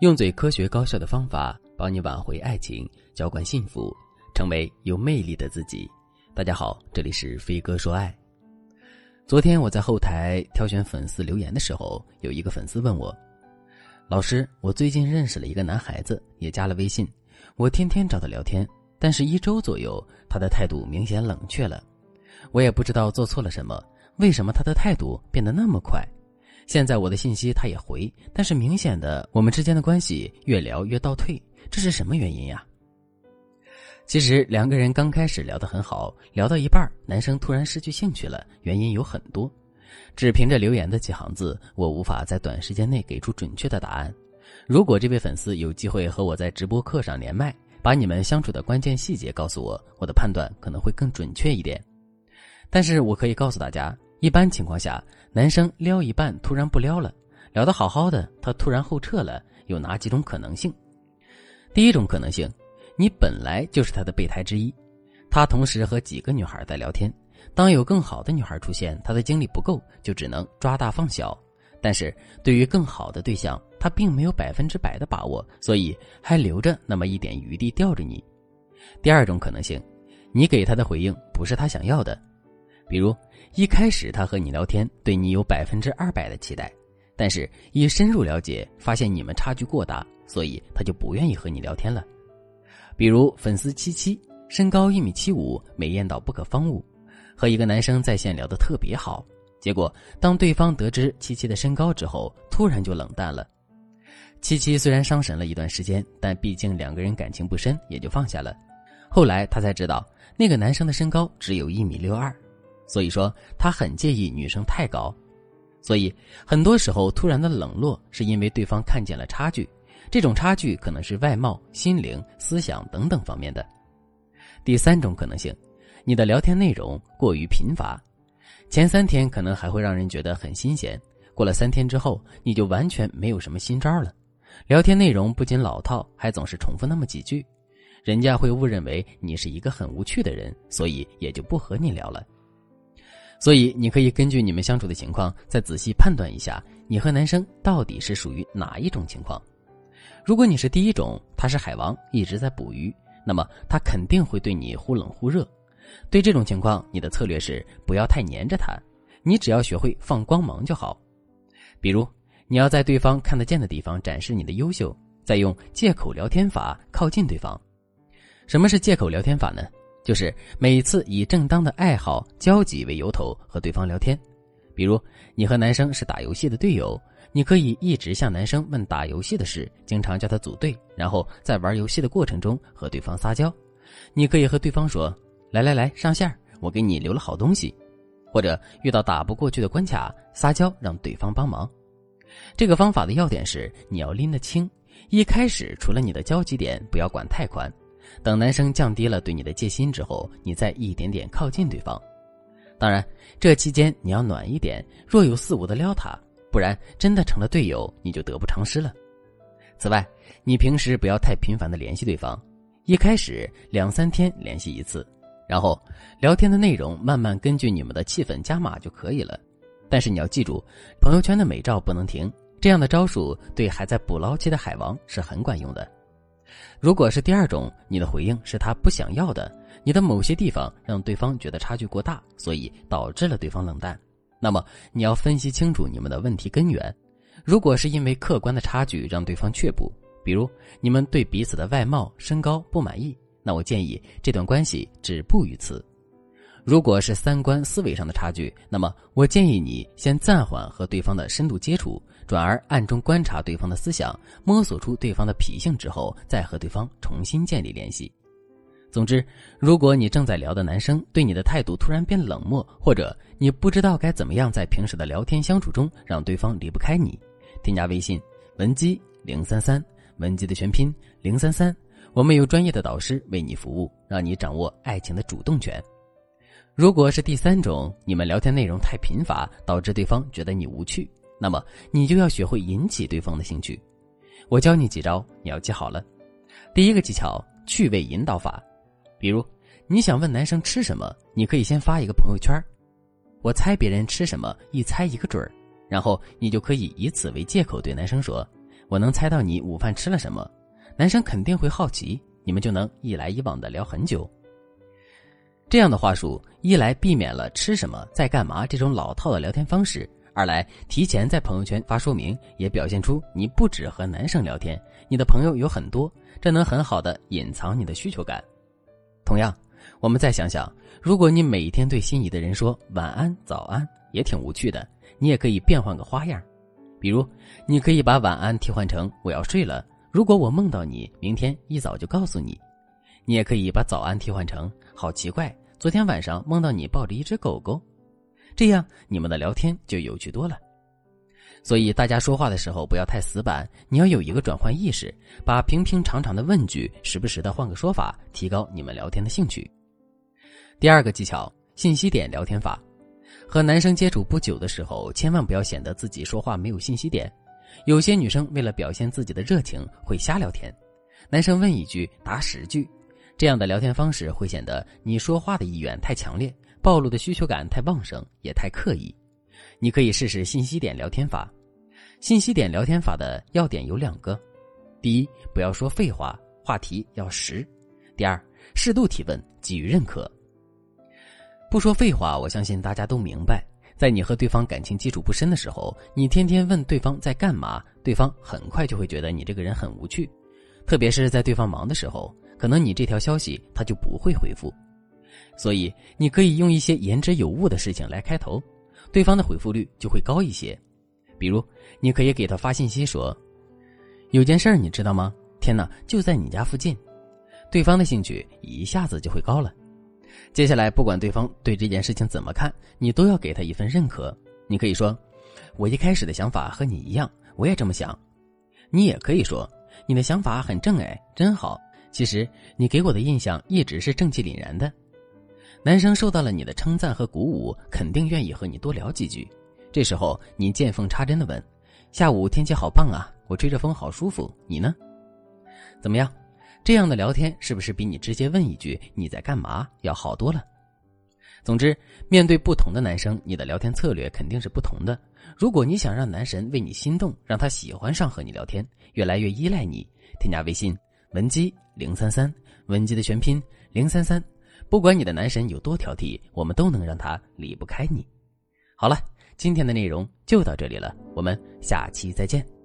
用最科学高效的方法帮你挽回爱情，浇灌幸福，成为有魅力的自己。大家好，这里是飞哥说爱。昨天我在后台挑选粉丝留言的时候，有一个粉丝问我：“老师，我最近认识了一个男孩子，也加了微信，我天天找他聊天，但是一周左右，他的态度明显冷却了。我也不知道做错了什么，为什么他的态度变得那么快？”现在我的信息他也回，但是明显的我们之间的关系越聊越倒退，这是什么原因呀？其实两个人刚开始聊得很好，聊到一半，男生突然失去兴趣了，原因有很多。只凭着留言的几行字，我无法在短时间内给出准确的答案。如果这位粉丝有机会和我在直播课上连麦，把你们相处的关键细节告诉我，我的判断可能会更准确一点。但是我可以告诉大家。一般情况下，男生撩一半突然不撩了，聊得好好的，他突然后撤了，有哪几种可能性？第一种可能性，你本来就是他的备胎之一，他同时和几个女孩在聊天，当有更好的女孩出现，他的精力不够，就只能抓大放小。但是对于更好的对象，他并没有百分之百的把握，所以还留着那么一点余地吊着你。第二种可能性，你给他的回应不是他想要的。比如，一开始他和你聊天，对你有百分之二百的期待，但是一深入了解，发现你们差距过大，所以他就不愿意和你聊天了。比如粉丝七七，身高一米七五，美艳到不可方物，和一个男生在线聊得特别好，结果当对方得知七七的身高之后，突然就冷淡了。七七虽然伤神了一段时间，但毕竟两个人感情不深，也就放下了。后来他才知道，那个男生的身高只有一米六二。所以说，他很介意女生太高，所以很多时候突然的冷落是因为对方看见了差距，这种差距可能是外貌、心灵、思想等等方面的。第三种可能性，你的聊天内容过于贫乏，前三天可能还会让人觉得很新鲜，过了三天之后，你就完全没有什么新招了，聊天内容不仅老套，还总是重复那么几句，人家会误认为你是一个很无趣的人，所以也就不和你聊了。所以，你可以根据你们相处的情况，再仔细判断一下，你和男生到底是属于哪一种情况。如果你是第一种，他是海王，一直在捕鱼，那么他肯定会对你忽冷忽热。对这种情况，你的策略是不要太黏着他，你只要学会放光芒就好。比如，你要在对方看得见的地方展示你的优秀，再用借口聊天法靠近对方。什么是借口聊天法呢？就是每次以正当的爱好、交集为由头和对方聊天，比如你和男生是打游戏的队友，你可以一直向男生问打游戏的事，经常叫他组队，然后在玩游戏的过程中和对方撒娇。你可以和对方说：“来来来，上线，我给你留了好东西。”或者遇到打不过去的关卡，撒娇让对方帮忙。这个方法的要点是你要拎得清，一开始除了你的交集点，不要管太宽。等男生降低了对你的戒心之后，你再一点点靠近对方。当然，这期间你要暖一点，若有似无的撩他，不然真的成了队友，你就得不偿失了。此外，你平时不要太频繁的联系对方，一开始两三天联系一次，然后聊天的内容慢慢根据你们的气氛加码就可以了。但是你要记住，朋友圈的美照不能停，这样的招数对还在捕捞期的海王是很管用的。如果是第二种，你的回应是他不想要的，你的某些地方让对方觉得差距过大，所以导致了对方冷淡。那么你要分析清楚你们的问题根源。如果是因为客观的差距让对方却步，比如你们对彼此的外貌、身高不满意，那我建议这段关系止步于此。如果是三观思维上的差距，那么我建议你先暂缓和对方的深度接触，转而暗中观察对方的思想，摸索出对方的脾性之后，再和对方重新建立联系。总之，如果你正在聊的男生对你的态度突然变冷漠，或者你不知道该怎么样在平时的聊天相处中让对方离不开你，添加微信文姬零三三，文姬的全拼零三三，我们有专业的导师为你服务，让你掌握爱情的主动权。如果是第三种，你们聊天内容太贫乏，导致对方觉得你无趣，那么你就要学会引起对方的兴趣。我教你几招，你要记好了。第一个技巧：趣味引导法。比如，你想问男生吃什么，你可以先发一个朋友圈我猜别人吃什么，一猜一个准儿。然后你就可以以此为借口对男生说：“我能猜到你午饭吃了什么，男生肯定会好奇，你们就能一来一往的聊很久。这样的话术，一来避免了吃什么、在干嘛这种老套的聊天方式，二来提前在朋友圈发说明，也表现出你不只和男生聊天，你的朋友有很多，这能很好的隐藏你的需求感。同样，我们再想想，如果你每天对心仪的人说晚安、早安，也挺无趣的。你也可以变换个花样，比如，你可以把晚安替换成我要睡了。如果我梦到你，明天一早就告诉你。你也可以把早安替换成好奇怪，昨天晚上梦到你抱着一只狗狗。这样，你们的聊天就有趣多了。所以，大家说话的时候不要太死板，你要有一个转换意识，把平平常常的问句时不时的换个说法，提高你们聊天的兴趣。第二个技巧：信息点聊天法。和男生接触不久的时候，千万不要显得自己说话没有信息点。有些女生为了表现自己的热情，会瞎聊天。男生问一句答十句，这样的聊天方式会显得你说话的意愿太强烈，暴露的需求感太旺盛，也太刻意。你可以试试信息点聊天法。信息点聊天法的要点有两个：第一，不要说废话，话题要实；第二，适度提问，给予认可。不说废话，我相信大家都明白，在你和对方感情基础不深的时候，你天天问对方在干嘛，对方很快就会觉得你这个人很无趣。特别是在对方忙的时候，可能你这条消息他就不会回复。所以，你可以用一些言之有物的事情来开头，对方的回复率就会高一些。比如，你可以给他发信息说：“有件事儿你知道吗？天哪，就在你家附近。”对方的兴趣一下子就会高了。接下来，不管对方对这件事情怎么看，你都要给他一份认可。你可以说：“我一开始的想法和你一样，我也这么想。”你也可以说：“你的想法很正，哎，真好。”其实你给我的印象一直是正气凛然的。男生受到了你的称赞和鼓舞，肯定愿意和你多聊几句。这时候，你见缝插针的问：“下午天气好棒啊，我吹着风好舒服，你呢？怎么样？”这样的聊天是不是比你直接问一句“你在干嘛”要好多了？总之，面对不同的男生，你的聊天策略肯定是不同的。如果你想让男神为你心动，让他喜欢上和你聊天，越来越依赖你，添加微信文姬零三三，文姬的全拼零三三。不管你的男神有多挑剔，我们都能让他离不开你。好了，今天的内容就到这里了，我们下期再见。